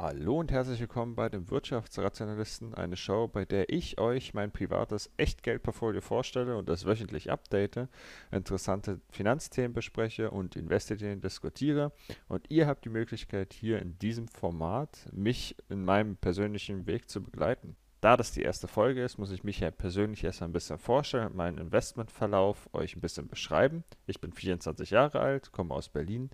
Hallo und herzlich willkommen bei den Wirtschaftsrationalisten, eine Show, bei der ich euch mein privates Echtgeldportfolio vorstelle und das wöchentlich update, interessante Finanzthemen bespreche und Investitionen diskutiere. Und ihr habt die Möglichkeit, hier in diesem Format mich in meinem persönlichen Weg zu begleiten. Da das die erste Folge ist, muss ich mich ja persönlich erst ein bisschen vorstellen und meinen Investmentverlauf euch ein bisschen beschreiben. Ich bin 24 Jahre alt, komme aus Berlin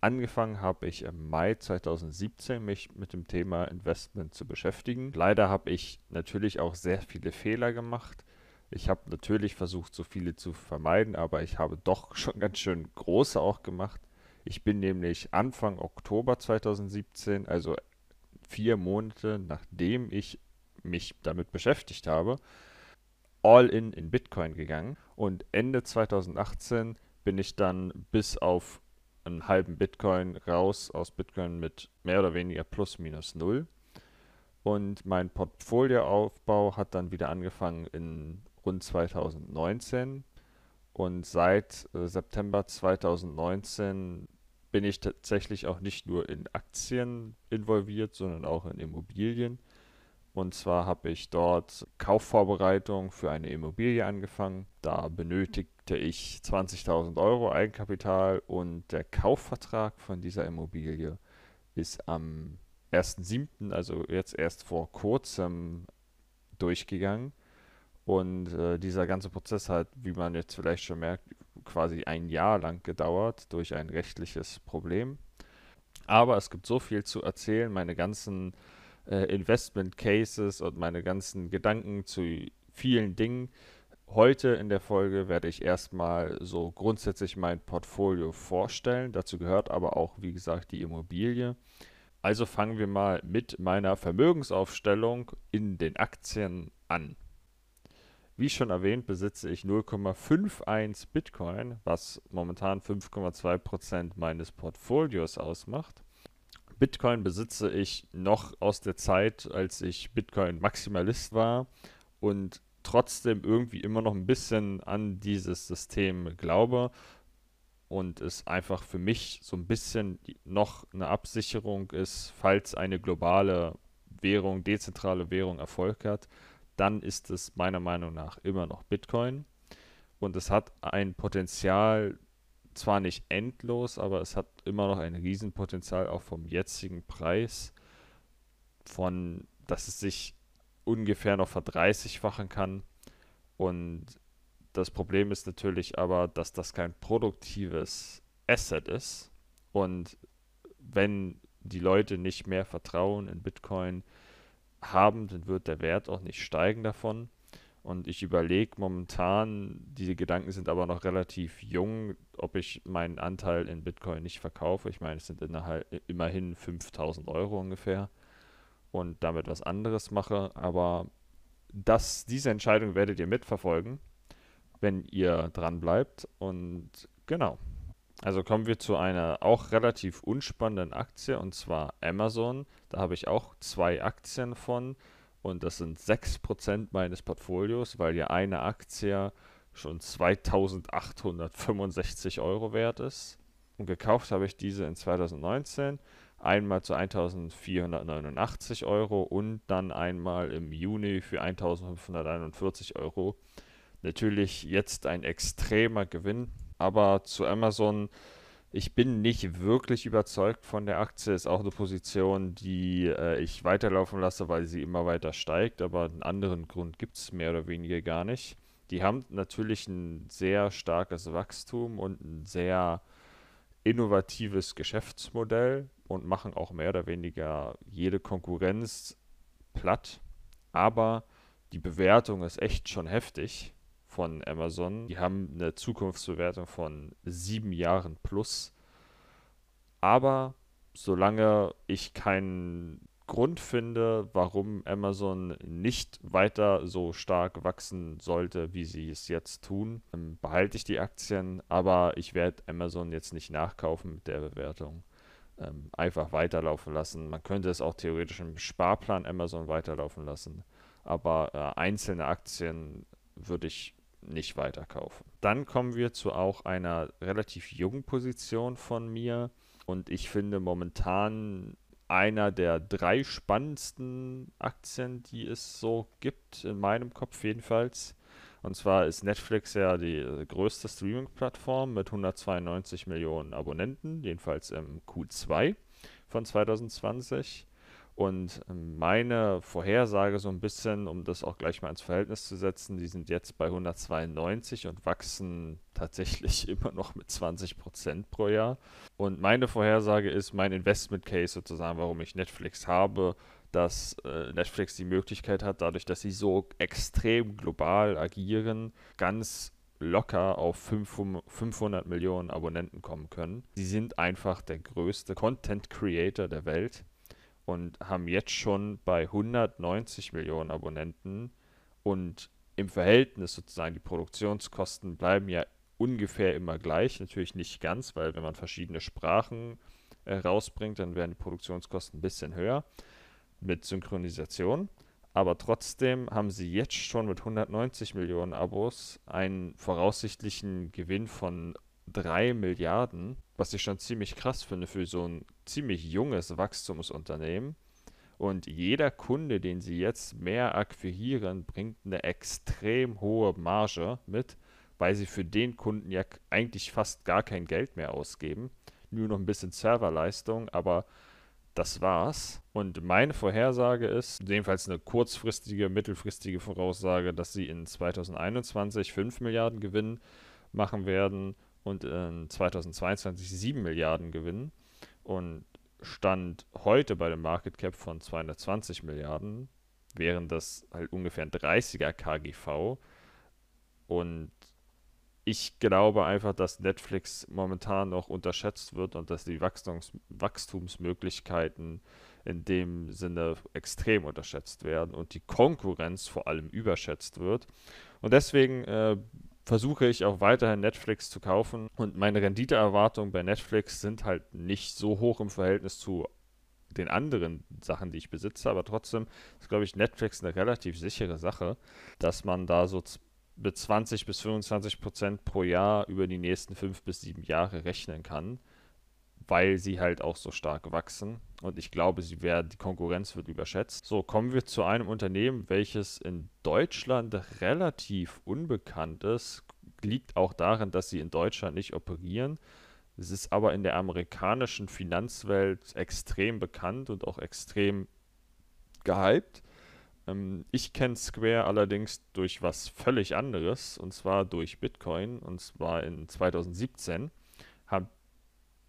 Angefangen habe ich im Mai 2017 mich mit dem Thema Investment zu beschäftigen. Leider habe ich natürlich auch sehr viele Fehler gemacht. Ich habe natürlich versucht, so viele zu vermeiden, aber ich habe doch schon ganz schön große auch gemacht. Ich bin nämlich Anfang Oktober 2017, also vier Monate nachdem ich mich damit beschäftigt habe, all in in Bitcoin gegangen. Und Ende 2018 bin ich dann bis auf einen halben Bitcoin raus aus Bitcoin mit mehr oder weniger plus minus null. Und mein Portfolioaufbau hat dann wieder angefangen in rund 2019. Und seit äh, September 2019 bin ich tatsächlich auch nicht nur in Aktien involviert, sondern auch in Immobilien. Und zwar habe ich dort Kaufvorbereitung für eine Immobilie angefangen. Da benötigte ich 20.000 Euro Eigenkapital und der Kaufvertrag von dieser Immobilie ist am 1.7., also jetzt erst vor kurzem, durchgegangen. Und äh, dieser ganze Prozess hat, wie man jetzt vielleicht schon merkt, quasi ein Jahr lang gedauert durch ein rechtliches Problem. Aber es gibt so viel zu erzählen. Meine ganzen äh, Investment Cases und meine ganzen Gedanken zu vielen Dingen. Heute in der Folge werde ich erstmal so grundsätzlich mein Portfolio vorstellen. Dazu gehört aber auch, wie gesagt, die Immobilie. Also fangen wir mal mit meiner Vermögensaufstellung in den Aktien an. Wie schon erwähnt, besitze ich 0,51 Bitcoin, was momentan 5,2% meines Portfolios ausmacht. Bitcoin besitze ich noch aus der Zeit, als ich Bitcoin-Maximalist war und trotzdem irgendwie immer noch ein bisschen an dieses System glaube und es einfach für mich so ein bisschen noch eine Absicherung ist, falls eine globale Währung, dezentrale Währung Erfolg hat, dann ist es meiner Meinung nach immer noch Bitcoin. Und es hat ein Potenzial, zwar nicht endlos, aber es hat immer noch ein Riesenpotenzial, auch vom jetzigen Preis, von, dass es sich ungefähr noch verdreißigfachen kann. Und das Problem ist natürlich aber, dass das kein produktives Asset ist. Und wenn die Leute nicht mehr Vertrauen in Bitcoin haben, dann wird der Wert auch nicht steigen davon. Und ich überlege momentan, diese Gedanken sind aber noch relativ jung, ob ich meinen Anteil in Bitcoin nicht verkaufe. Ich meine, es sind innerhalb, immerhin 5000 Euro ungefähr und damit was anderes mache. Aber das, diese Entscheidung werdet ihr mitverfolgen, wenn ihr dran bleibt. Und genau. Also kommen wir zu einer auch relativ unspannenden Aktie und zwar Amazon. Da habe ich auch zwei Aktien von und das sind 6% meines Portfolios, weil ja eine Aktie schon 2865 Euro wert ist. Und gekauft habe ich diese in 2019 einmal zu 1489 Euro und dann einmal im Juni für 1541 Euro. Natürlich jetzt ein extremer Gewinn, aber zu Amazon ich bin nicht wirklich überzeugt von der Aktie. Ist auch eine Position, die äh, ich weiterlaufen lasse, weil sie immer weiter steigt. Aber einen anderen Grund gibt es mehr oder weniger gar nicht. Die haben natürlich ein sehr starkes Wachstum und ein sehr innovatives Geschäftsmodell und machen auch mehr oder weniger jede Konkurrenz platt. Aber die Bewertung ist echt schon heftig von Amazon. Die haben eine Zukunftsbewertung von sieben Jahren plus. Aber solange ich keinen Grund finde, warum Amazon nicht weiter so stark wachsen sollte, wie sie es jetzt tun, behalte ich die Aktien, aber ich werde Amazon jetzt nicht nachkaufen mit der Bewertung. Ähm, einfach weiterlaufen lassen. Man könnte es auch theoretisch im Sparplan Amazon weiterlaufen lassen, aber äh, einzelne Aktien würde ich nicht weiterkaufen. Dann kommen wir zu auch einer relativ jungen Position von mir und ich finde momentan einer der drei spannendsten Aktien, die es so gibt, in meinem Kopf jedenfalls. Und zwar ist Netflix ja die äh, größte Streaming-Plattform mit 192 Millionen Abonnenten, jedenfalls im Q2 von 2020. Und ähm, meine Vorhersage so ein bisschen, um das auch gleich mal ins Verhältnis zu setzen, die sind jetzt bei 192 und wachsen tatsächlich immer noch mit 20 Prozent pro Jahr. Und meine Vorhersage ist mein Investment Case sozusagen, warum ich Netflix habe, dass äh, Netflix die Möglichkeit hat, dadurch, dass sie so extrem global agieren, ganz locker auf 500 Millionen Abonnenten kommen können. Sie sind einfach der größte Content Creator der Welt und haben jetzt schon bei 190 Millionen Abonnenten und im Verhältnis sozusagen die Produktionskosten bleiben ja ungefähr immer gleich, natürlich nicht ganz, weil wenn man verschiedene Sprachen äh, rausbringt, dann werden die Produktionskosten ein bisschen höher mit Synchronisation. Aber trotzdem haben sie jetzt schon mit 190 Millionen Abos einen voraussichtlichen Gewinn von 3 Milliarden, was ich schon ziemlich krass finde für so ein ziemlich junges Wachstumsunternehmen. Und jeder Kunde, den sie jetzt mehr akquirieren, bringt eine extrem hohe Marge mit, weil sie für den Kunden ja eigentlich fast gar kein Geld mehr ausgeben. Nur noch ein bisschen Serverleistung, aber das war's. Und meine Vorhersage ist, jedenfalls eine kurzfristige, mittelfristige Voraussage, dass sie in 2021 5 Milliarden Gewinn machen werden und in 2022 7 Milliarden Gewinn. Und Stand heute bei dem Market Cap von 220 Milliarden, wären das halt ungefähr ein 30er KGV. Und ich glaube einfach, dass Netflix momentan noch unterschätzt wird und dass die Wachstums Wachstumsmöglichkeiten in dem Sinne extrem unterschätzt werden und die Konkurrenz vor allem überschätzt wird. Und deswegen äh, versuche ich auch weiterhin Netflix zu kaufen. Und meine Renditeerwartungen bei Netflix sind halt nicht so hoch im Verhältnis zu den anderen Sachen, die ich besitze, aber trotzdem ist, glaube ich, Netflix eine relativ sichere Sache, dass man da so mit 20 bis 25 Prozent pro Jahr über die nächsten fünf bis sieben Jahre rechnen kann, weil sie halt auch so stark wachsen. Und ich glaube, sie werden, die Konkurrenz wird überschätzt. So, kommen wir zu einem Unternehmen, welches in Deutschland relativ unbekannt ist. Liegt auch daran, dass sie in Deutschland nicht operieren. Es ist aber in der amerikanischen Finanzwelt extrem bekannt und auch extrem gehypt. Ähm, ich kenne Square allerdings durch was völlig anderes, und zwar durch Bitcoin. Und zwar in 2017 hat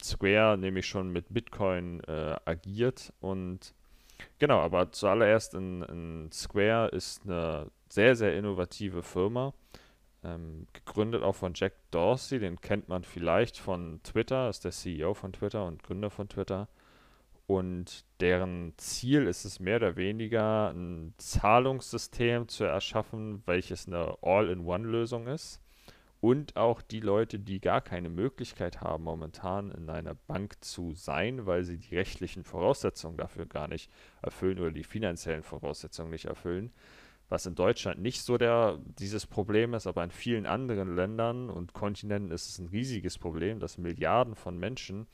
Square nämlich schon mit Bitcoin äh, agiert. Und genau, aber zuallererst in, in, Square ist eine sehr, sehr innovative Firma. Ähm, gegründet auch von Jack Dorsey, den kennt man vielleicht von Twitter, ist der CEO von Twitter und Gründer von Twitter. Und deren Ziel ist es mehr oder weniger, ein Zahlungssystem zu erschaffen, welches eine All-in-One-Lösung ist. Und auch die Leute, die gar keine Möglichkeit haben, momentan in einer Bank zu sein, weil sie die rechtlichen Voraussetzungen dafür gar nicht erfüllen oder die finanziellen Voraussetzungen nicht erfüllen. Was in Deutschland nicht so der, dieses Problem ist, aber in vielen anderen Ländern und Kontinenten ist es ein riesiges Problem, dass Milliarden von Menschen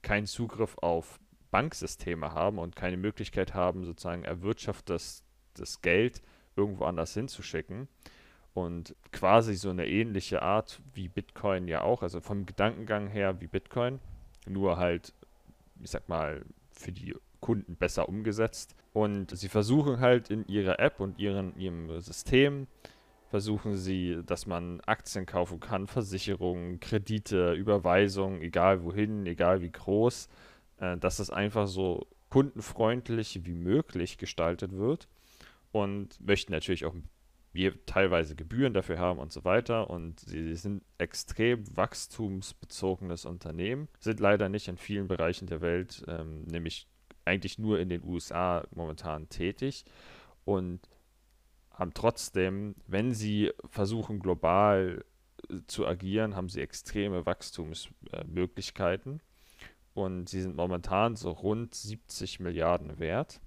keinen Zugriff auf Banksysteme haben und keine Möglichkeit haben, sozusagen erwirtschaftetes Geld irgendwo anders hinzuschicken. Und quasi so eine ähnliche Art wie Bitcoin ja auch, also vom Gedankengang her wie Bitcoin, nur halt, ich sag mal, für die Kunden besser umgesetzt. Und sie versuchen halt in ihrer App und ihren, ihrem System, versuchen sie, dass man Aktien kaufen kann, Versicherungen, Kredite, Überweisungen, egal wohin, egal wie groß äh, dass es einfach so kundenfreundlich wie möglich gestaltet wird und möchten natürlich auch teilweise Gebühren dafür haben und so weiter. Und sie sind extrem wachstumsbezogenes Unternehmen, sind leider nicht in vielen Bereichen der Welt, ähm, nämlich eigentlich nur in den USA momentan tätig und haben trotzdem, wenn sie versuchen global äh, zu agieren, haben sie extreme Wachstumsmöglichkeiten und sie sind momentan so rund 70 Milliarden wert.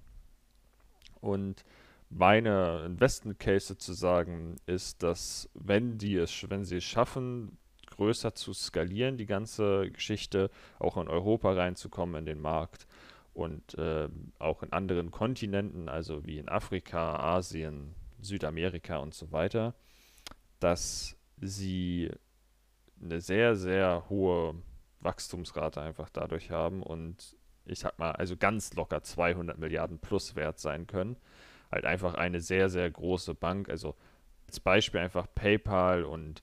Und meine Investment Case sozusagen ist, dass wenn die es, wenn sie es schaffen, größer zu skalieren, die ganze Geschichte auch in Europa reinzukommen in den Markt und äh, auch in anderen Kontinenten, also wie in Afrika, Asien, Südamerika und so weiter, dass sie eine sehr, sehr hohe Wachstumsrate einfach dadurch haben und ich sag mal, also ganz locker 200 Milliarden plus wert sein können. Halt einfach eine sehr, sehr große Bank, also als Beispiel einfach PayPal und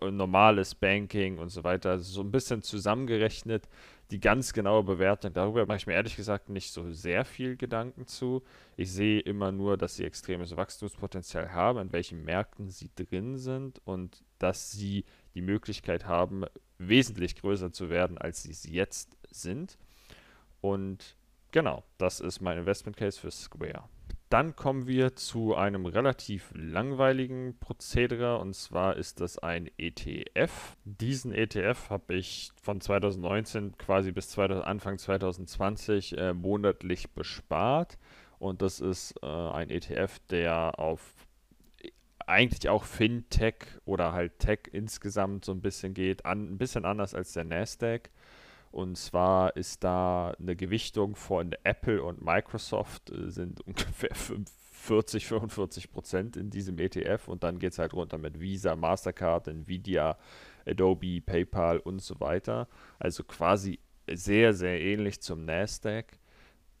normales Banking und so weiter, so ein bisschen zusammengerechnet. Die ganz genaue Bewertung, darüber mache ich mir ehrlich gesagt nicht so sehr viel Gedanken zu. Ich sehe immer nur, dass sie extremes Wachstumspotenzial haben, in welchen Märkten sie drin sind und dass sie die Möglichkeit haben, wesentlich größer zu werden, als sie es jetzt sind. Und genau, das ist mein Investment Case für Square. Dann kommen wir zu einem relativ langweiligen Prozedere und zwar ist das ein ETF. Diesen ETF habe ich von 2019 quasi bis 2000, Anfang 2020 äh, monatlich bespart und das ist äh, ein ETF, der auf eigentlich auch Fintech oder halt Tech insgesamt so ein bisschen geht, an, ein bisschen anders als der Nasdaq. Und zwar ist da eine Gewichtung von Apple und Microsoft äh, sind ungefähr 40, 45 Prozent in diesem ETF und dann geht es halt runter mit Visa, Mastercard, Nvidia, Adobe, PayPal und so weiter. Also quasi sehr, sehr ähnlich zum Nasdaq,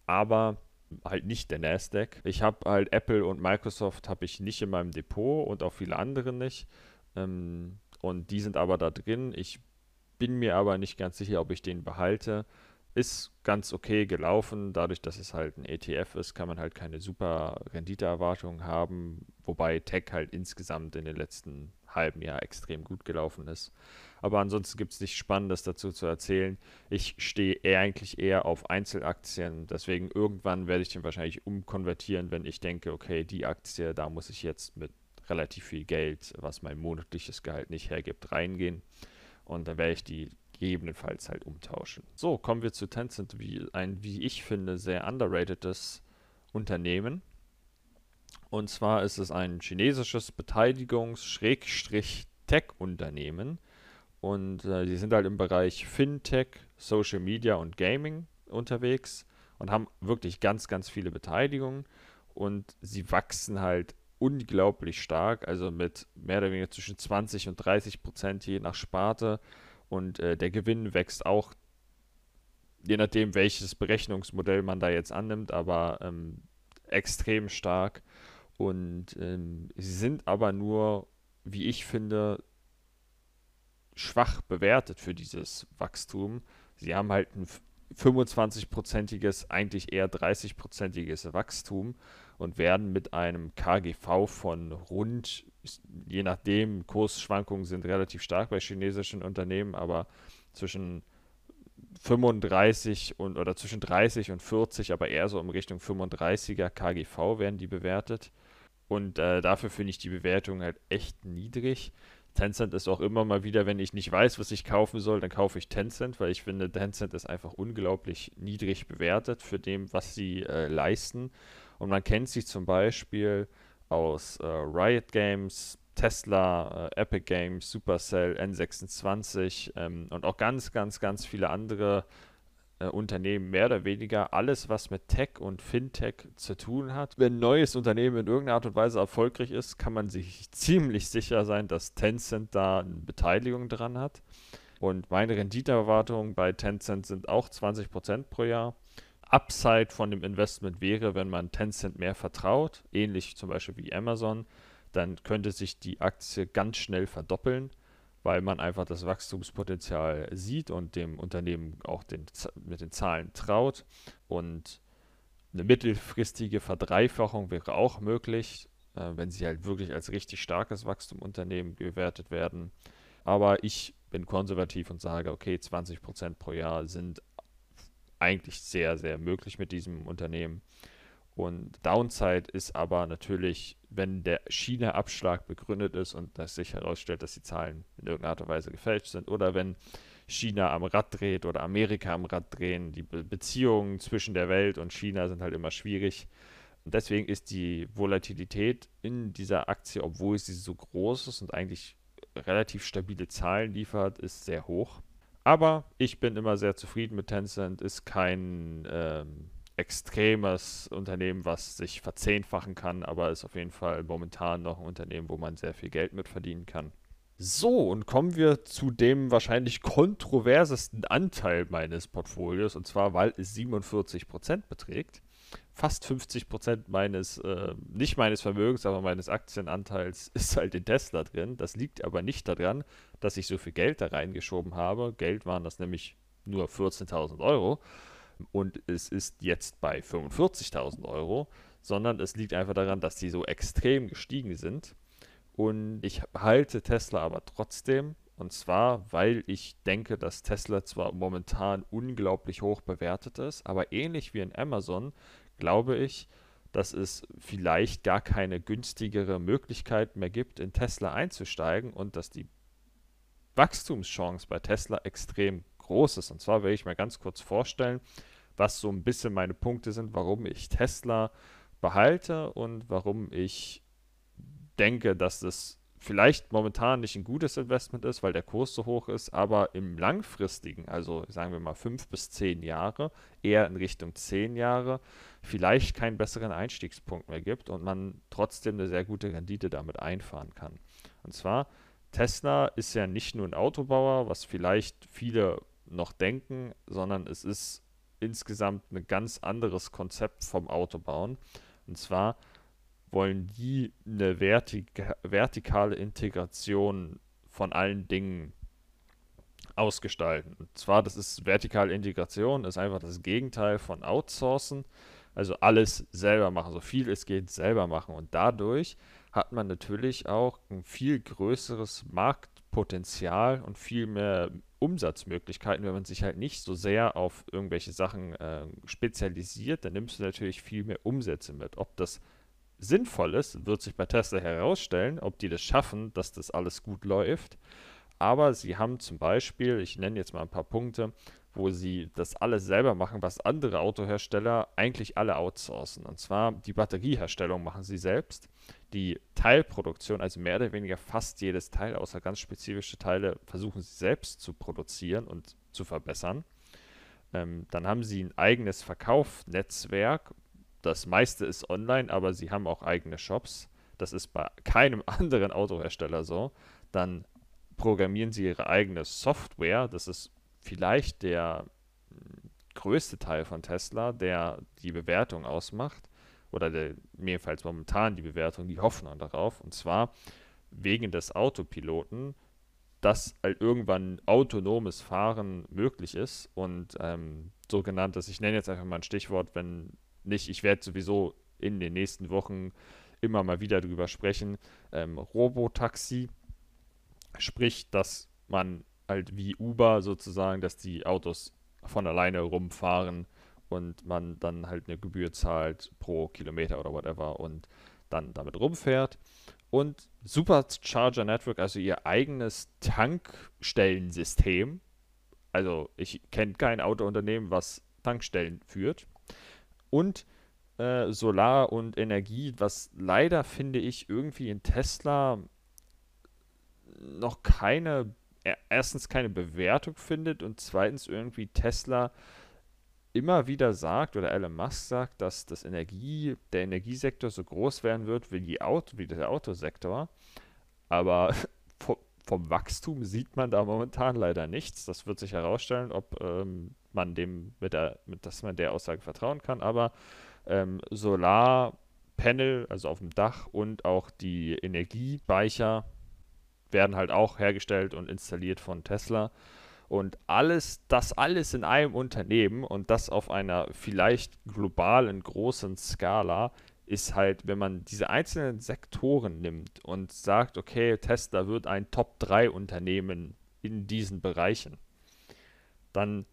aber halt nicht der Nasdaq. Ich habe halt Apple und Microsoft habe ich nicht in meinem Depot und auch viele andere nicht. Ähm, und die sind aber da drin. Ich bin mir aber nicht ganz sicher, ob ich den behalte. Ist ganz okay gelaufen. Dadurch, dass es halt ein ETF ist, kann man halt keine super Renditeerwartungen haben. Wobei Tech halt insgesamt in den letzten halben Jahr extrem gut gelaufen ist. Aber ansonsten gibt es nichts Spannendes dazu zu erzählen. Ich stehe eher eigentlich eher auf Einzelaktien. Deswegen irgendwann werde ich den wahrscheinlich umkonvertieren, wenn ich denke, okay, die Aktie, da muss ich jetzt mit relativ viel Geld, was mein monatliches Gehalt nicht hergibt, reingehen. Und dann werde ich die gegebenenfalls halt umtauschen. So, kommen wir zu Tencent, wie ein, wie ich finde, sehr underratedes Unternehmen. Und zwar ist es ein chinesisches Beteiligungs-Tech-Unternehmen. Und äh, sind halt im Bereich Fintech, Social Media und Gaming unterwegs und haben wirklich ganz, ganz viele Beteiligungen. Und sie wachsen halt unglaublich stark, also mit mehr oder weniger zwischen 20 und 30 Prozent je nach Sparte. Und äh, der Gewinn wächst auch, je nachdem, welches Berechnungsmodell man da jetzt annimmt, aber ähm, extrem stark. Und ähm, sie sind aber nur, wie ich finde, schwach bewertet für dieses Wachstum. Sie haben halt ein 25-prozentiges, eigentlich eher 30-prozentiges Wachstum und werden mit einem KGV von rund, je nachdem, Kursschwankungen sind relativ stark bei chinesischen Unternehmen, aber zwischen 35 und oder zwischen 30 und 40, aber eher so in Richtung 35er KGV werden die bewertet. Und äh, dafür finde ich die Bewertung halt echt niedrig. Tencent ist auch immer mal wieder, wenn ich nicht weiß, was ich kaufen soll, dann kaufe ich Tencent, weil ich finde, Tencent ist einfach unglaublich niedrig bewertet für dem, was sie äh, leisten. Und man kennt sich zum Beispiel aus äh, Riot Games, Tesla, äh, Epic Games, Supercell, N26 ähm, und auch ganz, ganz, ganz viele andere äh, Unternehmen mehr oder weniger alles, was mit Tech und Fintech zu tun hat. Wenn ein neues Unternehmen in irgendeiner Art und Weise erfolgreich ist, kann man sich ziemlich sicher sein, dass Tencent da eine Beteiligung dran hat. Und meine Renditeerwartungen bei Tencent sind auch 20% pro Jahr. Upside von dem Investment wäre, wenn man Tencent mehr vertraut, ähnlich zum Beispiel wie Amazon, dann könnte sich die Aktie ganz schnell verdoppeln weil man einfach das Wachstumspotenzial sieht und dem Unternehmen auch den, mit den Zahlen traut. Und eine mittelfristige Verdreifachung wäre auch möglich, äh, wenn sie halt wirklich als richtig starkes Wachstumunternehmen gewertet werden. Aber ich bin konservativ und sage, okay, 20% pro Jahr sind eigentlich sehr, sehr möglich mit diesem Unternehmen. Und Downside ist aber natürlich, wenn der China-Abschlag begründet ist und das sich herausstellt, dass die Zahlen in irgendeiner Art und Weise gefälscht sind oder wenn China am Rad dreht oder Amerika am Rad drehen. Die Be Beziehungen zwischen der Welt und China sind halt immer schwierig. Und deswegen ist die Volatilität in dieser Aktie, obwohl sie so groß ist und eigentlich relativ stabile Zahlen liefert, ist sehr hoch. Aber ich bin immer sehr zufrieden mit Tencent, ist kein ähm, extremes Unternehmen, was sich verzehnfachen kann, aber ist auf jeden Fall momentan noch ein Unternehmen, wo man sehr viel Geld mit verdienen kann. So, und kommen wir zu dem wahrscheinlich kontroversesten Anteil meines Portfolios, und zwar, weil es 47% beträgt. Fast 50% meines, äh, nicht meines Vermögens, aber meines Aktienanteils ist halt in Tesla drin. Das liegt aber nicht daran, dass ich so viel Geld da reingeschoben habe. Geld waren das nämlich nur 14.000 Euro und es ist jetzt bei 45.000 Euro, sondern es liegt einfach daran, dass die so extrem gestiegen sind und ich halte Tesla aber trotzdem. Und zwar, weil ich denke, dass Tesla zwar momentan unglaublich hoch bewertet ist, aber ähnlich wie in Amazon glaube ich, dass es vielleicht gar keine günstigere Möglichkeit mehr gibt, in Tesla einzusteigen und dass die Wachstumschance bei Tesla extrem groß ist. Und zwar will ich mir ganz kurz vorstellen, was so ein bisschen meine Punkte sind, warum ich Tesla behalte und warum ich denke, dass das vielleicht momentan nicht ein gutes Investment ist, weil der Kurs so hoch ist, aber im langfristigen, also sagen wir mal fünf bis zehn Jahre, eher in Richtung zehn Jahre, vielleicht keinen besseren Einstiegspunkt mehr gibt und man trotzdem eine sehr gute Rendite damit einfahren kann. Und zwar, Tesla ist ja nicht nur ein Autobauer, was vielleicht viele noch denken, sondern es ist insgesamt ein ganz anderes Konzept vom Autobauen. Und zwar wollen die eine vertika vertikale Integration von allen Dingen ausgestalten. Und zwar, das ist vertikale Integration, ist einfach das Gegenteil von Outsourcen. Also alles selber machen, so viel es geht selber machen. Und dadurch hat man natürlich auch ein viel größeres Marktpotenzial und viel mehr Umsatzmöglichkeiten, wenn man sich halt nicht so sehr auf irgendwelche Sachen äh, spezialisiert, dann nimmst du natürlich viel mehr Umsätze mit. Ob das sinnvoll ist, wird sich bei Tesla herausstellen, ob die das schaffen, dass das alles gut läuft. Aber sie haben zum Beispiel, ich nenne jetzt mal ein paar Punkte, wo sie das alles selber machen, was andere Autohersteller eigentlich alle outsourcen. Und zwar die Batterieherstellung machen sie selbst. Die Teilproduktion, also mehr oder weniger fast jedes Teil, außer ganz spezifische Teile, versuchen sie selbst zu produzieren und zu verbessern. Ähm, dann haben sie ein eigenes Verkaufsnetzwerk, das meiste ist online, aber sie haben auch eigene Shops. Das ist bei keinem anderen Autohersteller so. Dann programmieren sie ihre eigene Software. Das ist vielleicht der hm, größte Teil von Tesla, der die Bewertung ausmacht. Oder der, jedenfalls momentan die Bewertung, die Hoffnung darauf. Und zwar wegen des Autopiloten, dass halt irgendwann autonomes Fahren möglich ist und ähm, sogenanntes, ich nenne jetzt einfach mal ein Stichwort, wenn nicht. Ich werde sowieso in den nächsten Wochen immer mal wieder drüber sprechen. Ähm, Robotaxi, sprich, dass man halt wie Uber sozusagen, dass die Autos von alleine rumfahren und man dann halt eine Gebühr zahlt pro Kilometer oder whatever und dann damit rumfährt. Und Supercharger Network, also ihr eigenes Tankstellensystem. Also ich kenne kein Autounternehmen, was Tankstellen führt und äh, Solar und Energie, was leider finde ich irgendwie in Tesla noch keine, erstens keine Bewertung findet und zweitens irgendwie Tesla immer wieder sagt oder Elon Musk sagt, dass das Energie, der Energiesektor so groß werden wird wie, die Auto, wie der Autosektor. Aber vom, vom Wachstum sieht man da momentan leider nichts. Das wird sich herausstellen, ob ähm, man dem mit der, mit, dass man der Aussage vertrauen kann. Aber ähm, Solarpanel, also auf dem Dach und auch die Energiespeicher werden halt auch hergestellt und installiert von Tesla. Und alles, das alles in einem Unternehmen und das auf einer vielleicht globalen großen Skala ist halt, wenn man diese einzelnen Sektoren nimmt und sagt, okay, Tesla wird ein Top-3-Unternehmen in diesen Bereichen, dann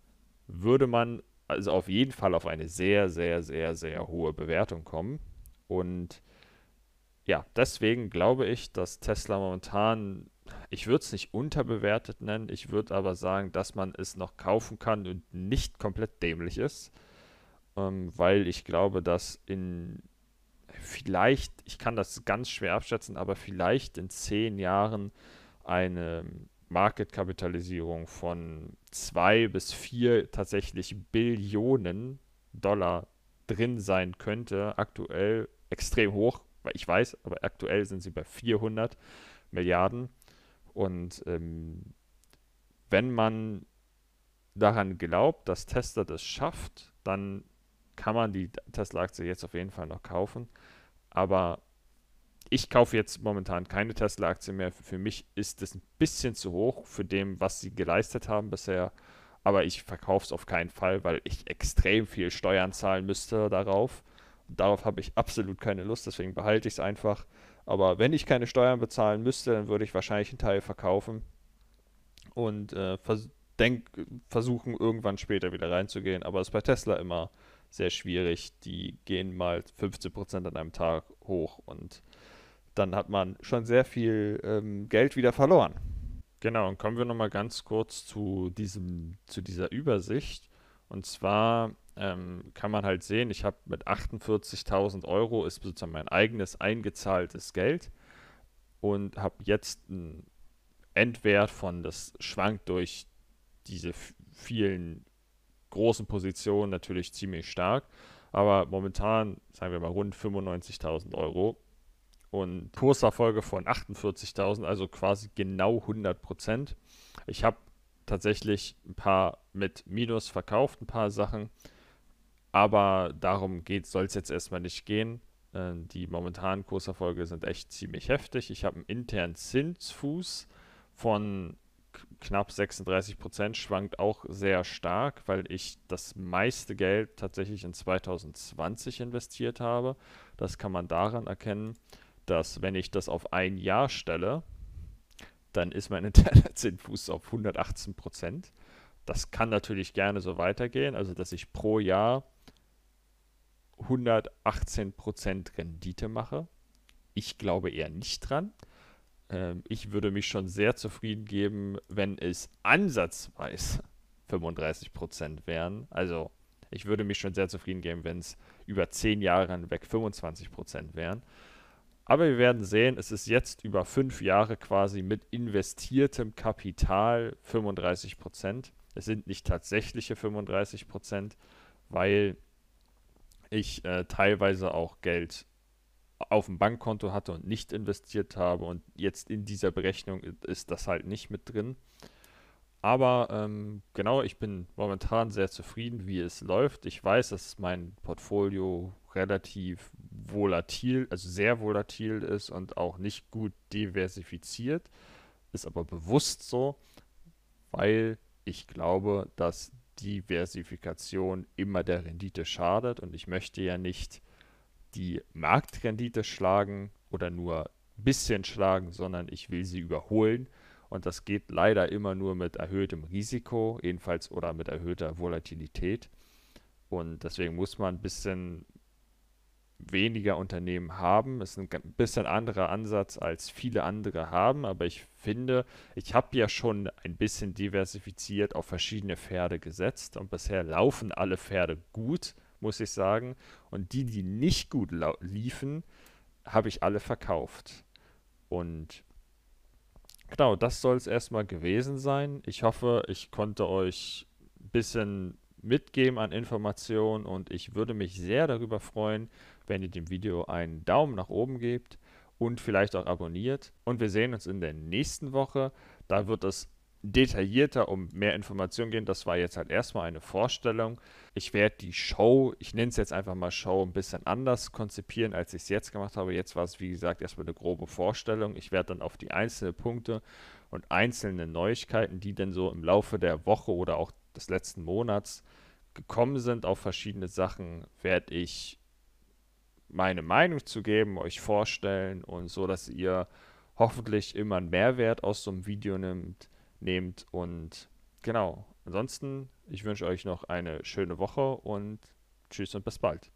würde man also auf jeden Fall auf eine sehr, sehr, sehr, sehr hohe Bewertung kommen. Und ja, deswegen glaube ich, dass Tesla momentan, ich würde es nicht unterbewertet nennen, ich würde aber sagen, dass man es noch kaufen kann und nicht komplett dämlich ist, ähm, weil ich glaube, dass in vielleicht, ich kann das ganz schwer abschätzen, aber vielleicht in zehn Jahren eine Marketkapitalisierung von 2 bis 4 tatsächlich Billionen Dollar drin sein könnte. Aktuell extrem hoch, ich weiß, aber aktuell sind sie bei 400 Milliarden. Und ähm, wenn man daran glaubt, dass Tesla das schafft, dann kann man die Tesla-Aktie jetzt auf jeden Fall noch kaufen. Aber ich kaufe jetzt momentan keine Tesla-Aktie mehr. Für mich ist es ein bisschen zu hoch für dem, was sie geleistet haben bisher. Aber ich verkaufe es auf keinen Fall, weil ich extrem viel Steuern zahlen müsste darauf. Darauf habe ich absolut keine Lust, deswegen behalte ich es einfach. Aber wenn ich keine Steuern bezahlen müsste, dann würde ich wahrscheinlich einen Teil verkaufen und äh, vers denk, versuchen, irgendwann später wieder reinzugehen. Aber es ist bei Tesla immer sehr schwierig. Die gehen mal 15% an einem Tag hoch und dann hat man schon sehr viel ähm, Geld wieder verloren. Genau, und kommen wir nochmal ganz kurz zu, diesem, zu dieser Übersicht. Und zwar ähm, kann man halt sehen, ich habe mit 48.000 Euro ist sozusagen mein eigenes eingezahltes Geld und habe jetzt einen Endwert von, das schwankt durch diese vielen großen Positionen natürlich ziemlich stark, aber momentan, sagen wir mal, rund 95.000 Euro und Kurserfolge von 48.000, also quasi genau 100 Prozent. Ich habe tatsächlich ein paar mit Minus verkauft, ein paar Sachen, aber darum soll es jetzt erstmal nicht gehen. Äh, die momentanen Kurserfolge sind echt ziemlich heftig. Ich habe einen internen Zinsfuß von knapp 36 Prozent, schwankt auch sehr stark, weil ich das meiste Geld tatsächlich in 2020 investiert habe. Das kann man daran erkennen, dass wenn ich das auf ein Jahr stelle, dann ist mein interner Zinsfuß auf 118 Prozent. Das kann natürlich gerne so weitergehen, also dass ich pro Jahr 118 Prozent Rendite mache. Ich glaube eher nicht dran. Ähm, ich würde mich schon sehr zufrieden geben, wenn es ansatzweise 35 Prozent wären. Also ich würde mich schon sehr zufrieden geben, wenn es über 10 Jahre hinweg 25 Prozent wären. Aber wir werden sehen, es ist jetzt über fünf Jahre quasi mit investiertem Kapital 35 Prozent. Es sind nicht tatsächliche 35 Prozent, weil ich äh, teilweise auch Geld auf dem Bankkonto hatte und nicht investiert habe und jetzt in dieser Berechnung ist das halt nicht mit drin. Aber ähm, genau, ich bin momentan sehr zufrieden, wie es läuft. Ich weiß, dass mein Portfolio relativ volatil, also sehr volatil ist und auch nicht gut diversifiziert. Ist aber bewusst so, weil ich glaube, dass Diversifikation immer der Rendite schadet und ich möchte ja nicht die Marktrendite schlagen oder nur ein bisschen schlagen, sondern ich will sie überholen. Und das geht leider immer nur mit erhöhtem Risiko, jedenfalls oder mit erhöhter Volatilität. Und deswegen muss man ein bisschen weniger Unternehmen haben. Es ist ein bisschen anderer Ansatz, als viele andere haben, aber ich finde, ich habe ja schon ein bisschen diversifiziert auf verschiedene Pferde gesetzt und bisher laufen alle Pferde gut, muss ich sagen. Und die, die nicht gut liefen, habe ich alle verkauft. Und genau, das soll es erstmal gewesen sein. Ich hoffe, ich konnte euch ein bisschen mitgeben an Informationen und ich würde mich sehr darüber freuen, wenn ihr dem Video einen Daumen nach oben gebt und vielleicht auch abonniert. Und wir sehen uns in der nächsten Woche. Da wird es detaillierter um mehr Informationen gehen. Das war jetzt halt erstmal eine Vorstellung. Ich werde die Show, ich nenne es jetzt einfach mal Show, ein bisschen anders konzipieren, als ich es jetzt gemacht habe. Jetzt war es, wie gesagt, erstmal eine grobe Vorstellung. Ich werde dann auf die einzelnen Punkte und einzelne Neuigkeiten, die dann so im Laufe der Woche oder auch des letzten Monats gekommen sind auf verschiedene Sachen, werde ich meine Meinung zu geben, euch vorstellen und so, dass ihr hoffentlich immer einen Mehrwert aus so einem Video nimmt, nehmt und genau. Ansonsten, ich wünsche euch noch eine schöne Woche und tschüss und bis bald.